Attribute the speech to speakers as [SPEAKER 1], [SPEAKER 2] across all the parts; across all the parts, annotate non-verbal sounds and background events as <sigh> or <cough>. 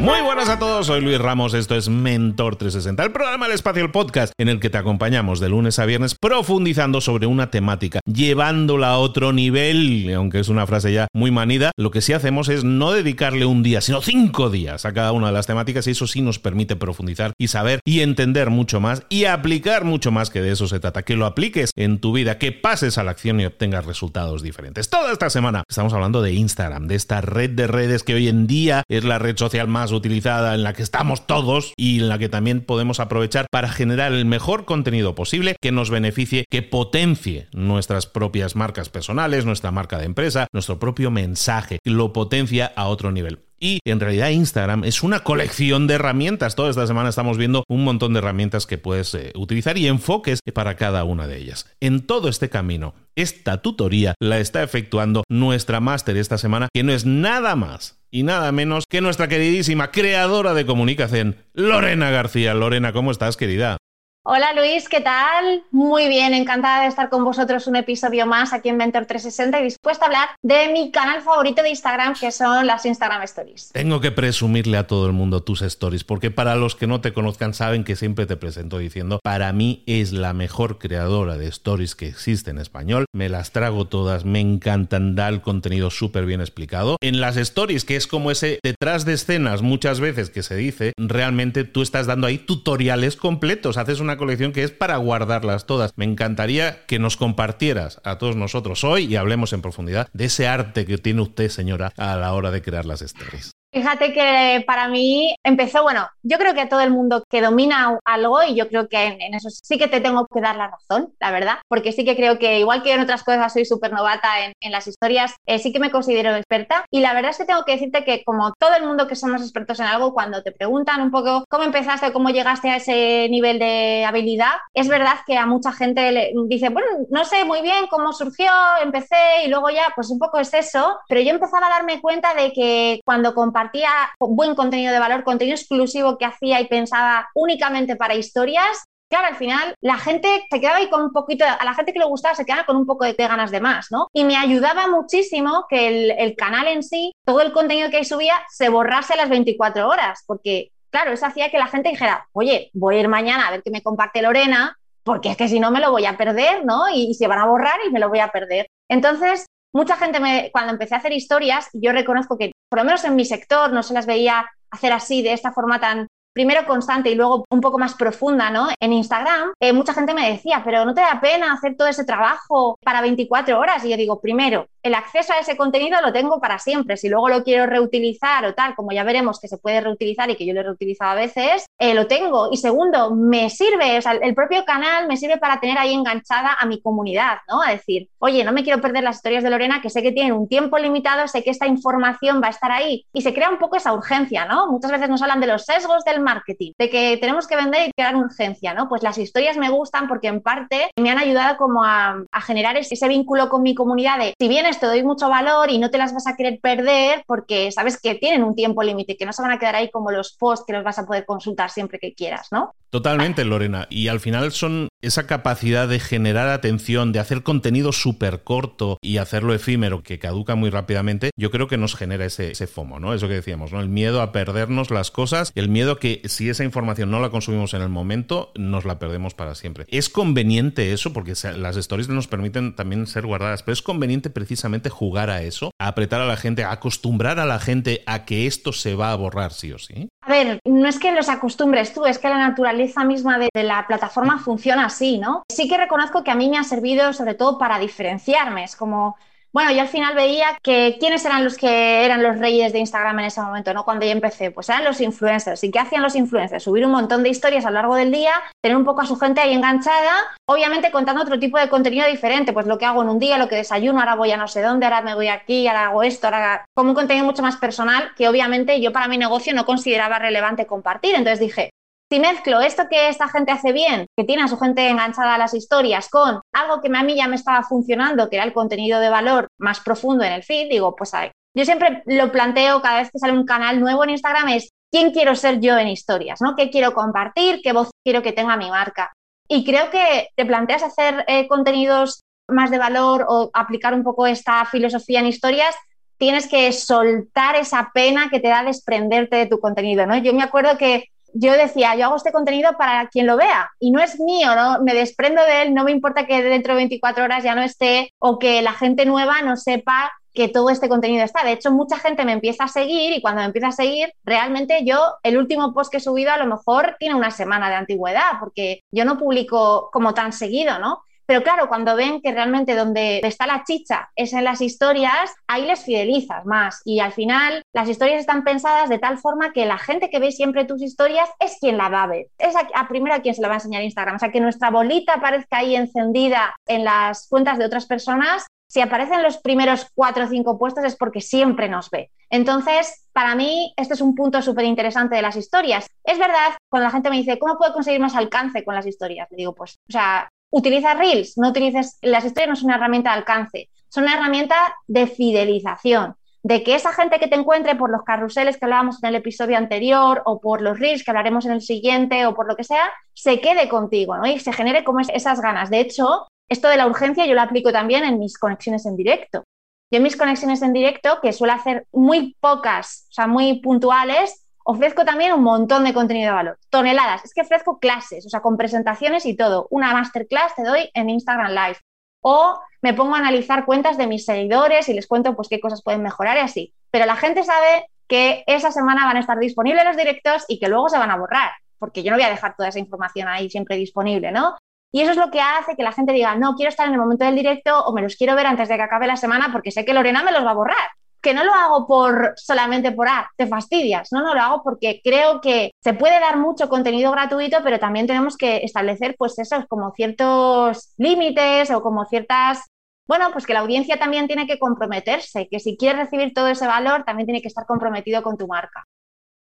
[SPEAKER 1] Muy buenas a todos, soy Luis Ramos, esto es Mentor 360, el programa del espacio, el podcast, en el que te acompañamos de lunes a viernes profundizando sobre una temática, llevándola a otro nivel, aunque es una frase ya muy manida, lo que sí hacemos es no dedicarle un día, sino cinco días a cada una de las temáticas y eso sí nos permite profundizar y saber y entender mucho más y aplicar mucho más que de eso se trata, que lo apliques en tu vida, que pases a la acción y obtengas resultados diferentes. Toda esta semana estamos hablando de Instagram, de esta red de redes que hoy en día es la red social más utilizada, en la que estamos todos y en la que también podemos aprovechar para generar el mejor contenido posible que nos beneficie, que potencie nuestras propias marcas personales, nuestra marca de empresa, nuestro propio mensaje, lo potencia a otro nivel. Y en realidad Instagram es una colección de herramientas. Toda esta semana estamos viendo un montón de herramientas que puedes eh, utilizar y enfoques para cada una de ellas. En todo este camino, esta tutoría la está efectuando nuestra máster esta semana, que no es nada más y nada menos que nuestra queridísima creadora de comunicación, Lorena García. Lorena, ¿cómo estás, querida?
[SPEAKER 2] Hola Luis, ¿qué tal? Muy bien, encantada de estar con vosotros un episodio más aquí en Mentor 360 y dispuesta a hablar de mi canal favorito de Instagram, que son las Instagram Stories.
[SPEAKER 1] Tengo que presumirle a todo el mundo tus stories, porque para los que no te conozcan saben que siempre te presento diciendo, para mí es la mejor creadora de stories que existe en español, me las trago todas, me encantan, da el contenido súper bien explicado. En las stories, que es como ese detrás de escenas muchas veces que se dice, realmente tú estás dando ahí tutoriales completos, haces una colección que es para guardarlas todas. Me encantaría que nos compartieras a todos nosotros hoy y hablemos en profundidad de ese arte que tiene usted, señora, a la hora de crear las stories.
[SPEAKER 2] Fíjate que para mí empezó, bueno, yo creo que todo el mundo que domina algo, y yo creo que en, eso sí que te tengo que dar la razón, la verdad, porque sí que creo que igual que en otras cosas soy súper novata en, en, las historias, eh, sí que me considero experta. Y la verdad es que tengo que decirte que como todo el mundo que somos expertos en algo, cuando te preguntan un poco cómo empezaste, cómo llegaste a ese nivel de habilidad, es verdad que a mucha gente le dice, bueno, no sé muy bien cómo surgió, empecé y luego ya, pues un poco es eso, pero yo empezaba a darme cuenta de que cuando compartí compartía buen contenido de valor, contenido exclusivo que hacía y pensaba únicamente para historias, claro, al final la gente se quedaba ahí con un poquito, a la gente que le gustaba se quedaba con un poco de, ganas de más, ¿no? Y me ayudaba muchísimo que el, el, canal en sí, todo el contenido que ahí subía, se borrase a las 24 horas, porque, claro, eso hacía que la gente dijera, oye, voy a ir mañana a ver qué me comparte Lorena, porque es que si no me lo voy a perder, ¿no? Y, y se van a borrar y me lo voy a perder. Entonces, mucha gente me, cuando empecé a hacer historias, yo reconozco que por lo menos en mi sector, no se las veía hacer así, de esta forma tan, primero constante y luego un poco más profunda, ¿no? En Instagram, eh, mucha gente me decía, pero ¿no te da pena hacer todo ese trabajo para 24 horas? Y yo digo, primero, el acceso a ese contenido lo tengo para siempre. Si luego lo quiero reutilizar o tal, como ya veremos que se puede reutilizar y que yo lo he reutilizado a veces, eh, lo tengo. Y segundo, me sirve, o sea, el propio canal me sirve para tener ahí enganchada a mi comunidad, ¿no? A decir, oye, no me quiero perder las historias de Lorena, que sé que tienen un tiempo limitado, sé que esta información va a estar ahí. Y se crea un poco esa urgencia, ¿no? Muchas veces nos hablan de los sesgos del marketing, de que tenemos que vender y crear urgencia, ¿no? Pues las historias me gustan porque en parte me han ayudado como a, generar ese vínculo con mi comunidad de si vienes te doy mucho valor y no te las vas a querer perder porque sabes que tienen un tiempo límite, que no se van a quedar ahí como los posts que los vas a poder consultar siempre que quieras, ¿no?
[SPEAKER 1] Totalmente, Lorena. Y al final son esa capacidad de generar atención, de hacer contenido súper corto y hacerlo efímero, que caduca muy rápidamente, yo creo que nos genera ese, FOMO, ¿no? Eso que decíamos, ¿no? El miedo a perdernos las cosas, el miedo que si esa información no la consumimos en el momento, nos la perdemos para siempre. Es conveniente eso, porque las stories nos permiten también ser guardadas, pero es conveniente precisamente jugar a eso, a apretar a la gente, a acostumbrar a la gente a que esto se va a borrar sí o sí.
[SPEAKER 2] A ver, no es que los acostumbres tú, es que la naturaleza misma de, la plataforma funciona así, ¿no? Sí que reconozco que a mí me ha servido sobre todo para diferenciarme, es como bueno, yo al final veía que quiénes eran los que eran los reyes de Instagram en ese momento, ¿no? Cuando yo empecé, pues eran los influencers. ¿Y qué hacían los influencers? Subir un montón de historias a lo largo del día, tener un poco a su gente ahí enganchada, obviamente contando otro tipo de contenido diferente, pues lo que hago en un día, lo que desayuno, ahora voy a no sé dónde, ahora me voy aquí, ahora hago esto, ahora como un contenido mucho más personal que obviamente yo para mi negocio no consideraba relevante compartir. Entonces dije, si mezclo esto que esta gente hace bien, que tiene a su gente enganchada a las historias, con algo que a mí ya me estaba funcionando, que era el contenido de valor más profundo en el feed, digo, pues yo siempre lo planteo cada vez que sale un canal nuevo en Instagram es quién quiero ser yo en historias, ¿no? ¿Qué quiero compartir? ¿Qué voz quiero que tenga mi marca? Y creo que te planteas hacer eh, contenidos más de valor o aplicar un poco esta filosofía en historias, tienes que soltar esa pena que te da desprenderte de tu contenido, ¿no? Yo me acuerdo que yo decía, yo hago este contenido para quien lo vea y no es mío, ¿no? Me desprendo de él, no me importa que dentro de 24 horas ya no esté o que la gente nueva no sepa que todo este contenido está. De hecho, mucha gente me empieza a seguir y cuando me empieza a seguir, realmente yo, el último post que he subido a lo mejor tiene una semana de antigüedad porque yo no publico como tan seguido, ¿no? Pero claro, cuando ven que realmente donde está la chicha es en las historias, ahí les fidelizas más. Y al final las historias están pensadas de tal forma que la gente que ve siempre tus historias es quien la va a ver. Es a, primero a quien se la va a enseñar Instagram. O sea, que nuestra bolita aparezca ahí encendida en las cuentas de otras personas si aparecen los primeros cuatro o cinco puestos es porque siempre nos ve. Entonces, para mí, este es un punto súper interesante de las historias. Es verdad, cuando la gente me dice, ¿cómo puedo conseguir más alcance con las historias? Le digo, pues, o sea, utiliza Reels, no utilices, las historias no son una herramienta de alcance, son una herramienta de fidelización, de que esa gente que te encuentre por los carruseles que hablábamos en el episodio anterior o por los Reels que hablaremos en el siguiente o por lo que sea, se quede contigo ¿no? y se genere como esas ganas. De hecho, esto de la urgencia yo lo aplico también en mis conexiones en directo. Yo en mis conexiones en directo, que suelo hacer muy pocas, o sea, muy puntuales, Ofrezco también un montón de contenido de valor, toneladas. Es que ofrezco clases, o sea, con presentaciones y todo. Una masterclass te doy en Instagram Live. O me pongo a analizar cuentas de mis seguidores y les cuento pues qué cosas pueden mejorar y así. Pero la gente sabe que esa semana van a estar disponibles los directos y que luego se van a borrar, porque yo no voy a dejar toda esa información ahí siempre disponible, ¿no? Y eso es lo que hace que la gente diga, no, quiero estar en el momento del directo o me los quiero ver antes de que acabe la semana porque sé que Lorena me los va a borrar que no lo hago por solamente por, ah, te fastidias, no, no, lo hago porque creo que se puede dar mucho contenido gratuito, pero también tenemos que establecer pues esos como ciertos límites o como ciertas, bueno, pues que la audiencia también tiene que comprometerse, que si quieres recibir todo ese valor, también tiene que estar comprometido con tu marca.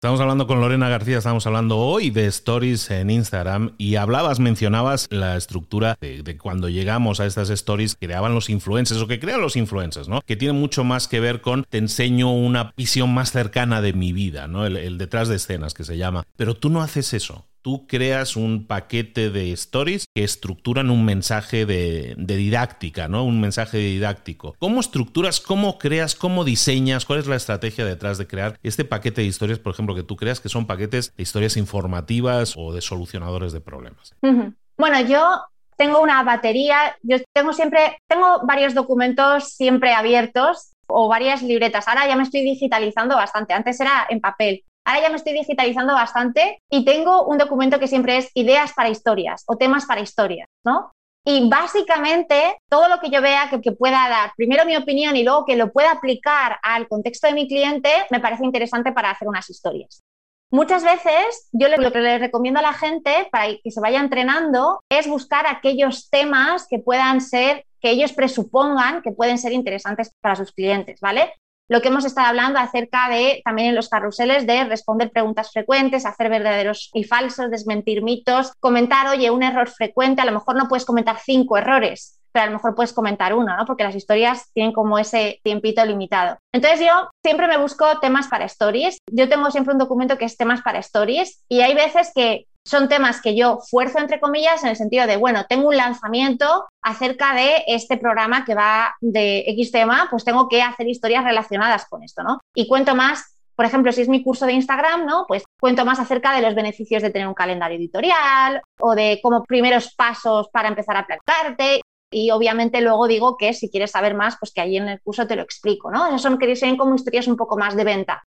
[SPEAKER 1] Estamos hablando con Lorena García, estamos hablando hoy de stories en Instagram y hablabas, mencionabas la estructura de, cuando llegamos a estas stories que creaban los influencers o que crean los influencers, ¿no? Que tiene mucho más que ver con te enseño una visión más cercana de mi vida, ¿no? el detrás de escenas que se llama. Pero tú no haces eso tú creas un paquete de stories que estructuran un mensaje de, didáctica, ¿no? Un mensaje didáctico. ¿Cómo estructuras, cómo creas, cómo diseñas? ¿Cuál es la estrategia detrás de crear este paquete de historias, por ejemplo, que tú creas que son paquetes de historias informativas o de solucionadores de problemas?
[SPEAKER 2] Bueno, yo tengo una batería, yo tengo siempre, tengo varios documentos siempre abiertos o varias libretas. Ahora ya me estoy digitalizando bastante. Antes era en papel. Ahora ya me estoy digitalizando bastante y tengo un documento que siempre es ideas para historias o temas para historias, ¿no? Y básicamente todo lo que yo vea que, que, pueda dar, primero mi opinión y luego que lo pueda aplicar al contexto de mi cliente, me parece interesante para hacer unas historias. Muchas veces yo lo que les recomiendo a la gente para que se vaya entrenando es buscar aquellos temas que puedan ser, que ellos presupongan que pueden ser interesantes para sus clientes, ¿vale? Lo que hemos estado hablando acerca de también en los carruseles de responder preguntas frecuentes, hacer verdaderos y falsos, desmentir mitos, comentar, oye, un error frecuente, a lo mejor no puedes comentar cinco errores, pero a lo mejor puedes comentar uno, ¿no? Porque las historias tienen como ese tiempito limitado. Entonces yo siempre me busco temas para stories. Yo tengo siempre un documento que es temas para stories y hay veces que son temas que yo fuerzo entre comillas en el sentido de, bueno, tengo un lanzamiento acerca de este programa que va de X tema, pues tengo que hacer historias relacionadas con esto, ¿no? Y cuento más por ejemplo, si es mi curso de Instagram, ¿no? Pues cuento más acerca de los beneficios de tener un calendario editorial o de cómo primeros pasos para empezar a plantarte y obviamente luego digo que si quieres saber más, pues que ahí en el curso te lo explico, ¿no? Esas son que ser como historias un poco más de venta.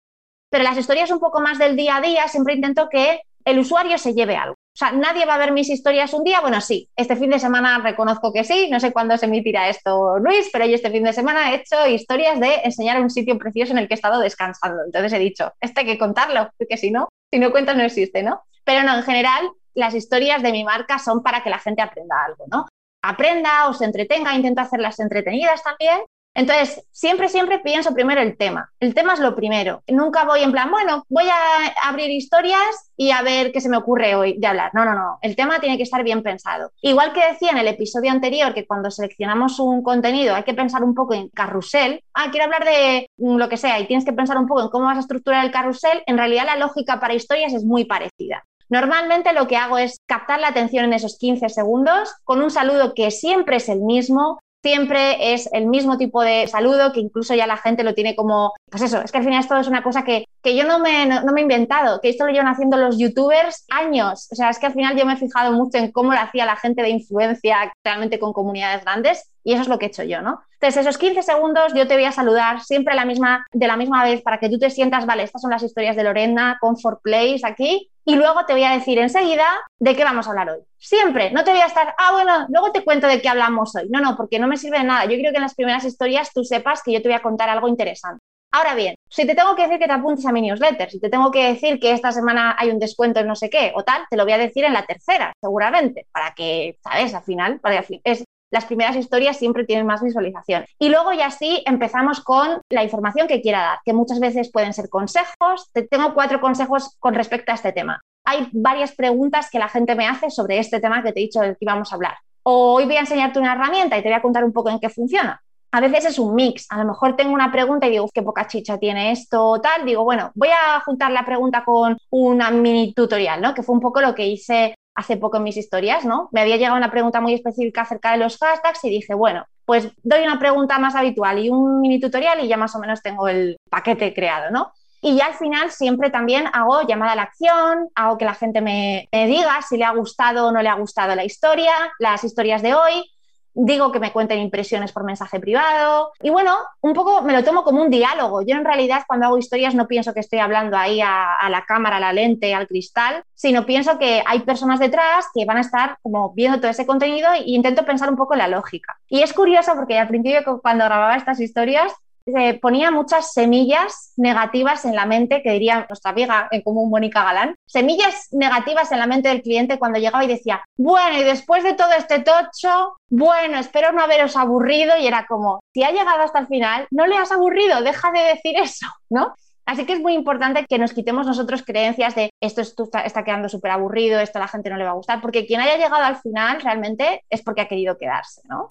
[SPEAKER 2] Pero las historias un poco más del día a día siempre intento que el usuario se lleve algo. O sea, nadie va a ver mis historias un día. Bueno, sí, este fin de semana reconozco que sí. No sé cuándo se emitirá esto, Luis, pero yo este fin de semana he hecho historias de enseñar un sitio precioso en el que he estado descansando. Entonces he dicho, este hay que contarlo, porque si no, si no cuentas no existe, ¿no? Pero no, en general, las historias de mi marca son para que la gente aprenda algo, ¿no? aprenda o se entretenga, intento hacerlas entretenidas también. Entonces, siempre, siempre pienso primero el tema. El tema es lo primero. Nunca voy en plan, bueno, voy a abrir historias y a ver qué se me ocurre hoy de hablar. No, no, no. El tema tiene que estar bien pensado. Igual que decía en el episodio anterior que cuando seleccionamos un contenido hay que pensar un poco en carrusel. Ah, quiero hablar de lo que sea y tienes que pensar un poco en cómo vas a estructurar el carrusel. En realidad la lógica para historias es muy parecida. Normalmente lo que hago es captar la atención en esos 15 segundos con un saludo que siempre es el mismo, siempre es el mismo tipo de saludo que incluso ya la gente lo tiene como, pues eso, es que al final esto es una cosa que, yo no me, no, me, he inventado, que esto lo llevan haciendo los youtubers años. O sea, es que al final yo me he fijado mucho en cómo lo hacía la gente de influencia realmente con comunidades grandes y eso es lo que he hecho yo, ¿no? Entonces, esos 15 segundos yo te voy a saludar siempre la misma, de la misma vez para que tú te sientas, vale, estas son las historias de Lorena, Comfort Place aquí, y luego te voy a decir enseguida de qué vamos a hablar hoy. Siempre, no te voy a estar, ah, bueno, luego te cuento de qué hablamos hoy. No, no, porque no me sirve de nada. Yo creo que en las primeras historias tú sepas que yo te voy a contar algo interesante. Ahora bien, si te tengo que decir que te apuntes a mi newsletter, si te tengo que decir que esta semana hay un descuento en no sé qué o tal, te lo voy a decir en la tercera, seguramente, para que, ¿sabes? Al final, para, es, las primeras historias siempre tienen más visualización. Y luego ya sí empezamos con la información que quiera dar, que muchas veces pueden ser consejos. tengo cuatro consejos con respecto a este tema. Hay varias preguntas que la gente me hace sobre este tema que te he dicho del que íbamos a hablar. O hoy voy a enseñarte una herramienta y te voy a contar un poco en qué funciona. A veces es un mix. A lo mejor tengo una pregunta y digo, qué poca chicha tiene esto o tal. Digo, bueno, voy a juntar la pregunta con una mini tutorial, ¿no? Que fue un poco lo que hice hace poco en mis historias, ¿no? Me había llegado una pregunta muy específica acerca de los hashtags y dije, bueno, pues doy una pregunta más habitual y un mini tutorial y ya más o menos tengo el paquete creado, ¿no? Y ya al final siempre también hago llamada a la acción, hago que la gente me, me diga si le ha gustado o no le ha gustado la historia, las historias de hoy, digo que me cuenten impresiones por mensaje privado y bueno, un poco me lo tomo como un diálogo. Yo en realidad cuando hago historias no pienso que estoy hablando ahí a, la cámara, a la lente, al cristal, sino pienso que hay personas detrás que van a estar como viendo todo ese contenido e intento pensar un poco en la lógica. Y es curioso porque al principio cuando grababa estas historias se ponía muchas semillas negativas en la mente, que diría nuestra amiga en común Mónica Galán, semillas negativas en la mente del cliente cuando llegaba y decía, bueno, y después de todo este tocho, bueno, espero no haberos aburrido y era como, si ha llegado hasta el final, no le has aburrido, deja de decir eso, ¿no? Así que es muy importante que nos quitemos nosotros creencias de esto está, quedando súper aburrido, esto a la gente no le va a gustar, porque quien haya llegado al final realmente es porque ha querido quedarse, ¿no?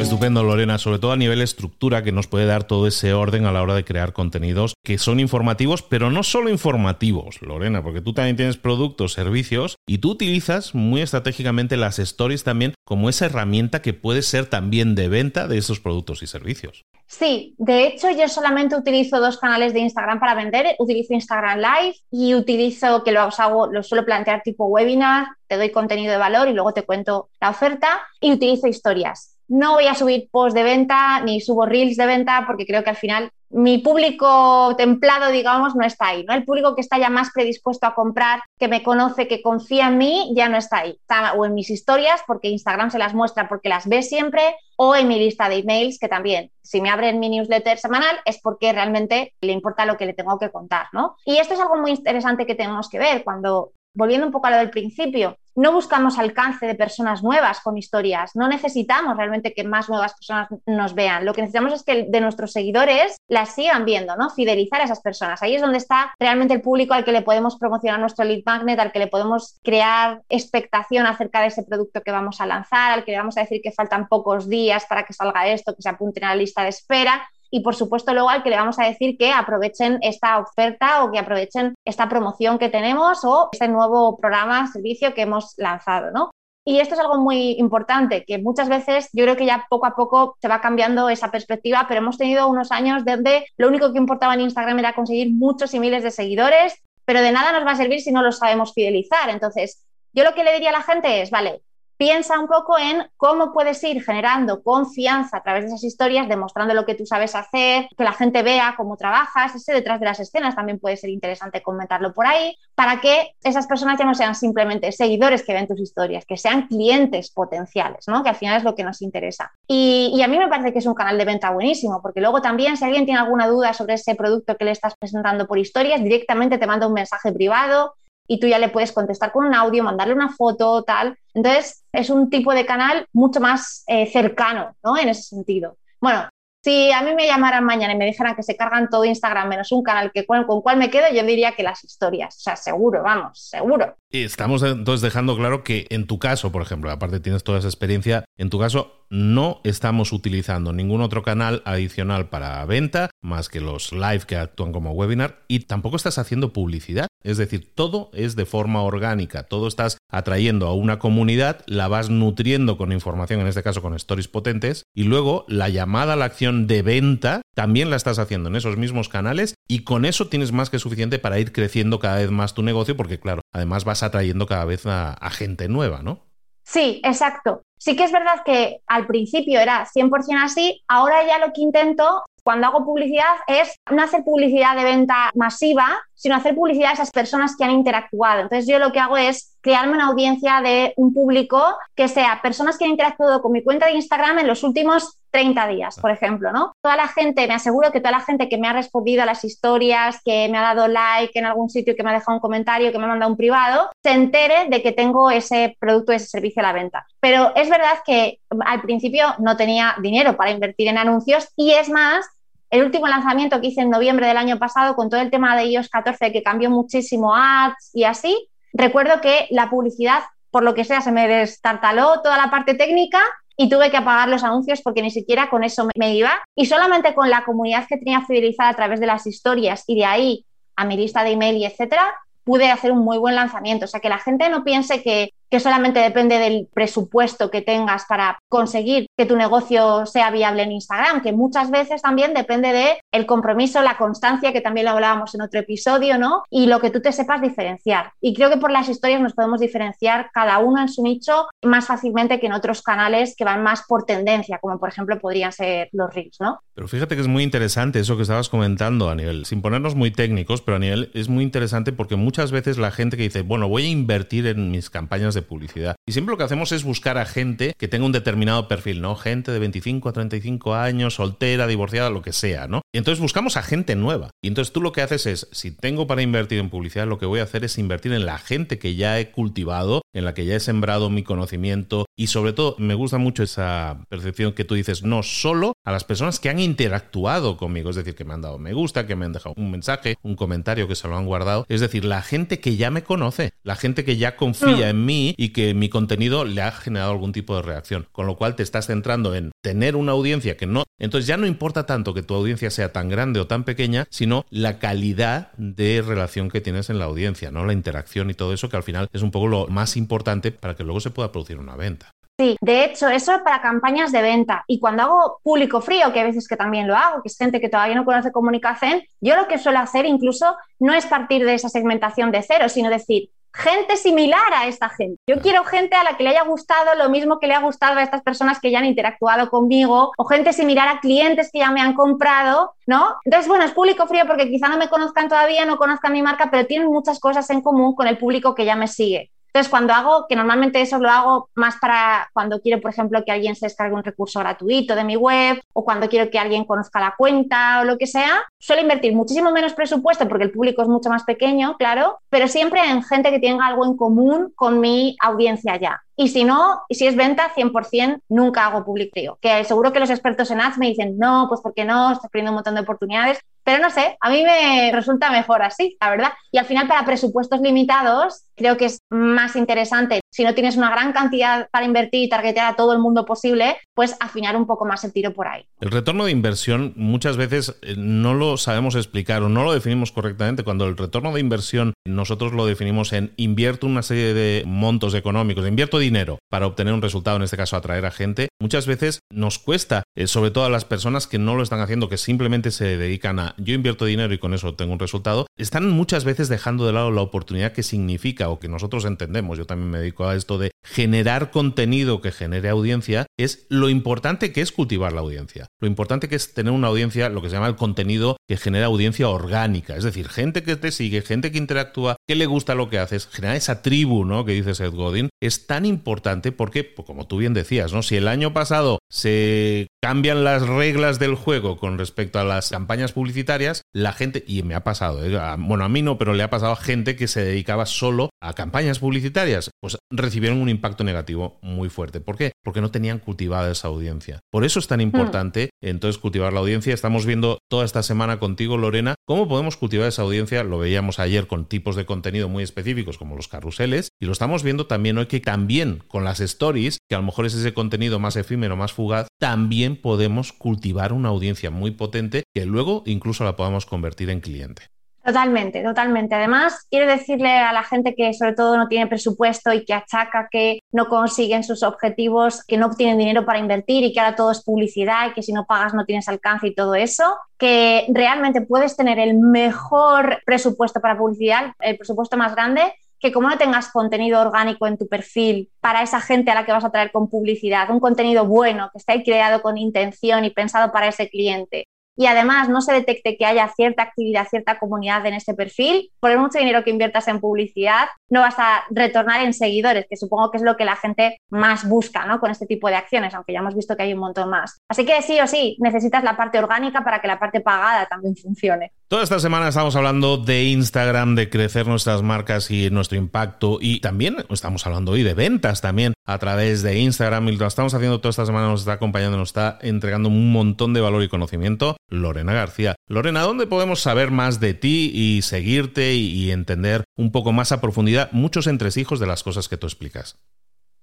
[SPEAKER 1] Estupendo, Lorena, sobre todo a nivel estructura que nos puede dar todo ese orden a la hora de crear contenidos que son informativos, pero no solo informativos, Lorena, porque tú también tienes productos, servicios y tú utilizas muy estratégicamente las stories también como esa herramienta que puede ser también de venta de esos productos y servicios.
[SPEAKER 2] Sí, de hecho yo solamente utilizo dos canales de Instagram para vender, utilizo Instagram Live y utilizo que lo hago, lo suelo plantear tipo webinar, te doy contenido de valor y luego te cuento la oferta y utilizo historias. No voy a subir posts de venta ni subo reels de venta porque creo que al final mi público templado, digamos, no está ahí, ¿no? El público que está ya más predispuesto a comprar, que me conoce, que confía en mí, ya no está ahí. O en mis historias, porque Instagram se las muestra porque las ve siempre, o en mi lista de emails, que también, si me abren mi newsletter semanal, es porque realmente le importa lo que le tengo que contar, ¿no? Y esto es algo muy interesante que tenemos que ver cuando volviendo un poco a lo del principio, no buscamos alcance de personas nuevas con historias, no necesitamos realmente que más nuevas personas nos vean, lo que necesitamos es que de nuestros seguidores las sigan viendo, ¿no? Fidelizar a esas personas. Ahí es donde está realmente el público al que le podemos promocionar nuestro lead magnet, al que le podemos crear expectación acerca de ese producto que vamos a lanzar, al que le vamos a decir que faltan pocos días para que salga esto, que se apunten a la lista de espera y por supuesto luego al que le vamos a decir que aprovechen esta oferta o que aprovechen esta promoción que tenemos o este nuevo programa, servicio que hemos lanzado, ¿no? Y esto es algo muy importante, que muchas veces yo creo que ya poco a poco se va cambiando esa perspectiva, pero hemos tenido unos años donde lo único que importaba en Instagram era conseguir muchos y miles de seguidores, pero de nada nos va a servir si no los sabemos fidelizar. Entonces, yo lo que le diría a la gente es, vale, piensa un poco en cómo puedes ir generando confianza a través de esas historias, demostrando lo que tú sabes hacer, que la gente vea cómo trabajas, ese detrás de las escenas también puede ser interesante comentarlo por ahí, para que esas personas ya no sean simplemente seguidores que ven tus historias, que sean clientes potenciales, ¿no? que al final es lo que nos interesa. Y, y a mí me parece que es un canal de venta buenísimo, porque luego también si alguien tiene alguna duda sobre ese producto que le estás presentando por historias, directamente te manda un mensaje privado, y tú ya le puedes contestar con un audio, mandarle una foto, tal. Entonces, es un tipo de canal mucho más eh, cercano, ¿no? En ese sentido. Bueno, si a mí me llamaran mañana y me dijeran que se cargan todo Instagram menos un canal que con, cuál me quedo, yo diría que las historias. O sea, seguro, vamos, seguro.
[SPEAKER 1] Y estamos entonces dejando claro que en tu caso, por ejemplo, aparte tienes toda esa experiencia, en tu caso no estamos utilizando ningún otro canal adicional para venta más que los live que actúan como webinar y tampoco estás haciendo publicidad. Es decir, todo es de forma orgánica, todo estás atrayendo a una comunidad, la vas nutriendo con información, en este caso con stories potentes, y luego la llamada a la acción de venta también la estás haciendo en esos mismos canales y con eso tienes más que suficiente para ir creciendo cada vez más tu negocio porque claro, además vas atrayendo cada vez a, a gente nueva, ¿no?
[SPEAKER 2] Sí, exacto. Sí que es verdad que al principio era 100% así, ahora ya lo que intento cuando hago publicidad es no hacer publicidad de venta masiva, sino hacer publicidad a esas personas que han interactuado. Entonces yo lo que hago es crearme una audiencia de un público que sea personas que han interactuado con mi cuenta de Instagram en los últimos 30 días, por ejemplo, ¿no? Toda la gente, me aseguro que toda la gente que me ha respondido a las historias, que me ha dado like en algún sitio, que me ha dejado un comentario, que me ha mandado un privado, se entere de que tengo ese producto, ese servicio a la venta. Pero es verdad que al principio no tenía dinero para invertir en anuncios y es más, el último lanzamiento que hice en noviembre del año pasado con todo el tema de iOS 14 que cambió muchísimo ads y así, recuerdo que la publicidad, por lo que sea, se me destartaló toda la parte técnica y tuve que apagar los anuncios porque ni siquiera con eso me iba. Y solamente con la comunidad que tenía fidelizada a través de las historias y de ahí a mi lista de email y etcétera, pude hacer un muy buen lanzamiento. O sea, que la gente no piense que que solamente depende del presupuesto que tengas para conseguir que tu negocio sea viable en Instagram, que muchas veces también depende de el compromiso, la constancia, que también lo hablábamos en otro episodio, ¿no? Y lo que tú te sepas diferenciar. Y creo que por las historias nos podemos diferenciar cada uno en su nicho más fácilmente que en otros canales que van más por tendencia, como por ejemplo podrían ser los reels, ¿no?
[SPEAKER 1] Pero fíjate que es muy interesante eso que estabas comentando a nivel, sin ponernos muy técnicos, pero a nivel es muy interesante porque muchas veces la gente que dice, bueno, voy a invertir en mis campañas de publicidad. Y siempre lo que hacemos es buscar a gente que tenga un determinado perfil, ¿no? Gente de 25 a 35 años, soltera, divorciada, lo que sea, ¿no? Y entonces buscamos a gente nueva. Y entonces tú lo que haces es, si tengo para invertir en publicidad, lo que voy a hacer es invertir en la gente que ya he cultivado, en la que ya he sembrado mi conocimiento y sobre todo me gusta mucho esa percepción que tú dices, no solo a las personas que han interactuado conmigo, es decir, que me han dado me gusta, que me han dejado un mensaje, un comentario, que se lo han guardado, es decir, la gente que ya me conoce, la gente que ya confía mm. en mí y que mi contenido le ha generado algún tipo de reacción. Con lo cual te estás centrando en tener una audiencia que no... Entonces ya no importa tanto que tu audiencia sea tan grande o tan pequeña, sino la calidad de relación que tienes en la audiencia, ¿no? La interacción y todo eso que al final es un poco lo más importante para que luego se pueda producir una venta.
[SPEAKER 2] Sí, de hecho, eso es para campañas de venta. Y cuando hago público frío, que a veces que también lo hago, que es gente que todavía no conoce comunicación, yo lo que suelo hacer incluso no es partir de esa segmentación de cero, sino decir, gente similar a esta gente. Yo quiero gente a la que le haya gustado lo mismo que le ha gustado a estas personas que ya han interactuado conmigo o gente similar a clientes que ya me han comprado, ¿no? Entonces, bueno, es público frío porque quizá no me conozcan todavía, no conozcan mi marca, pero tienen muchas cosas en común con el público que ya me sigue. Entonces, cuando hago, que normalmente eso lo hago más para cuando quiero, por ejemplo, que alguien se descargue un recurso gratuito de mi web o cuando quiero que alguien conozca la cuenta o lo que sea, suelo invertir muchísimo menos presupuesto porque el público es mucho más pequeño, claro, pero siempre en gente que tenga algo en común con mi audiencia ya. Y si no, si es venta, 100% nunca hago publicidad. Que seguro que los expertos en ads me dicen, no, pues porque no, estás perdiendo un montón de oportunidades. Pero no sé, a mí me resulta mejor así, la verdad. Y al final, para presupuestos limitados, creo que es más interesante. Si no tienes una gran cantidad para invertir y targetear a todo el mundo posible, pues afinar un poco más el tiro por ahí.
[SPEAKER 1] El retorno de inversión muchas veces eh, no lo sabemos explicar o no lo definimos correctamente. Cuando el retorno de inversión nosotros lo definimos en invierto una serie de montos económicos, invierto dinero para obtener un resultado, en este caso atraer a gente, muchas veces nos cuesta, eh, sobre todo a las personas que no lo están haciendo, que simplemente se dedican a yo invierto dinero y con eso obtengo un resultado, están muchas veces dejando de lado la oportunidad que significa o que nosotros entendemos, yo también me dedico a esto de generar contenido que genere audiencia, es lo importante que es cultivar la audiencia. Lo importante que es tener una audiencia, lo que se llama el contenido que genera audiencia orgánica, es decir, gente que te sigue, gente que interactúa, que le gusta lo que haces, generar esa tribu, ¿no? Que dice Seth Godin, es tan importante porque, pues, como tú bien decías, ¿no? Si el año pasado se cambian las reglas del juego con respecto a las campañas publicitarias, la gente, y me ha pasado, ¿eh? bueno, a mí no, pero le ha pasado a gente que se dedicaba solo a campañas publicitarias, pues recibieron un impacto negativo muy fuerte. ¿Por qué? Porque no tenían cultivada esa audiencia. Por eso es tan importante entonces cultivar la audiencia. Estamos viendo toda esta semana contigo, Lorena, cómo podemos cultivar esa audiencia. Lo veíamos ayer con tipos de contenido muy específicos como los carruseles y lo estamos viendo también hoy que también con las stories, que a lo mejor es ese contenido más efímero, más fugaz, también podemos cultivar una audiencia muy potente que luego incluso la podamos convertir en cliente.
[SPEAKER 2] Totalmente, totalmente. Además, quiero decirle a la gente que sobre todo no tiene presupuesto y que achaca que no consiguen sus objetivos, que no obtienen dinero para invertir y que ahora todo es publicidad y que si no pagas no tienes alcance y todo eso, que realmente puedes tener el mejor presupuesto para publicidad, el presupuesto más grande, que como no tengas contenido orgánico en tu perfil para esa gente a la que vas a traer con publicidad, un contenido bueno que esté creado con intención y pensado para ese cliente, y además no se detecte que haya cierta actividad, cierta comunidad en este perfil, por el mucho dinero que inviertas en publicidad, no vas a retornar en seguidores, que supongo que es lo que la gente más busca ¿no? con este tipo de acciones, aunque ya hemos visto que hay un montón más. Así que sí o sí, necesitas la parte orgánica para que la parte pagada también funcione.
[SPEAKER 1] Toda esta semana estamos hablando de Instagram, de crecer nuestras marcas y nuestro impacto y también estamos hablando hoy de ventas también a través de Instagram y lo estamos haciendo toda esta semana, nos está acompañando, nos está entregando un montón de valor y conocimiento. Lorena García. Lorena, ¿dónde podemos saber más de ti y seguirte y entender un poco más a profundidad muchos entresijos de las cosas que tú explicas?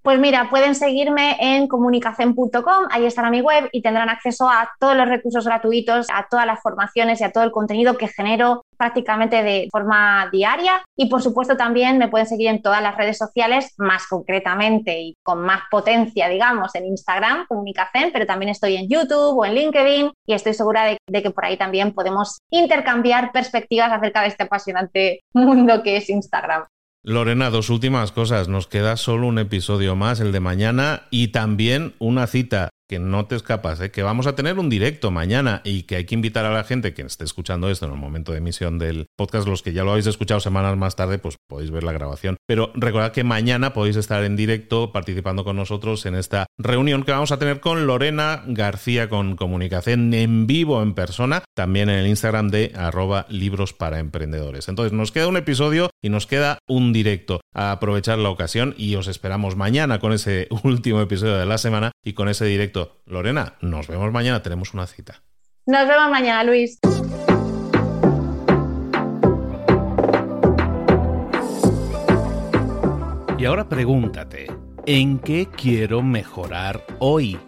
[SPEAKER 2] Pues mira, pueden seguirme en comunicación.com, ahí estará mi web y tendrán acceso a todos los recursos gratuitos, a todas las formaciones y a todo el contenido que genero prácticamente de forma diaria. Y por supuesto también me pueden seguir en todas las redes sociales, más concretamente y con más potencia, digamos, en Instagram, comunicación, pero también estoy en YouTube o en LinkedIn y estoy segura de, de que por ahí también podemos intercambiar perspectivas acerca de este apasionante mundo que es Instagram.
[SPEAKER 1] Lorena, dos últimas cosas. Nos queda solo un episodio más, el de mañana, y también una cita que no te escapas, ¿eh? que vamos a tener un directo mañana y que hay que invitar a la gente que esté escuchando esto en el momento de emisión del podcast, los que ya lo habéis escuchado semanas más tarde, pues podéis ver la grabación. Pero recordad que mañana podéis estar en directo participando con nosotros en esta reunión que vamos a tener con Lorena García con comunicación en vivo, en persona, también en el Instagram de arroba libros para emprendedores. Entonces nos queda un episodio y nos queda un directo. A aprovechar la ocasión y os esperamos mañana con ese <laughs> último episodio de la semana y con ese directo Lorena, nos vemos mañana, tenemos una cita.
[SPEAKER 2] Nos vemos mañana, Luis.
[SPEAKER 1] Y ahora pregúntate, ¿en qué quiero mejorar hoy?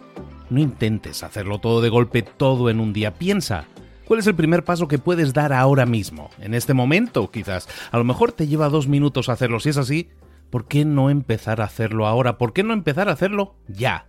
[SPEAKER 1] No intentes hacerlo todo de golpe, todo en un día. Piensa, ¿cuál es el primer paso que puedes dar ahora mismo? En este momento, quizás. A lo mejor te lleva dos minutos hacerlo. Si es así, ¿por qué no empezar a hacerlo ahora? ¿Por qué no empezar a hacerlo ya?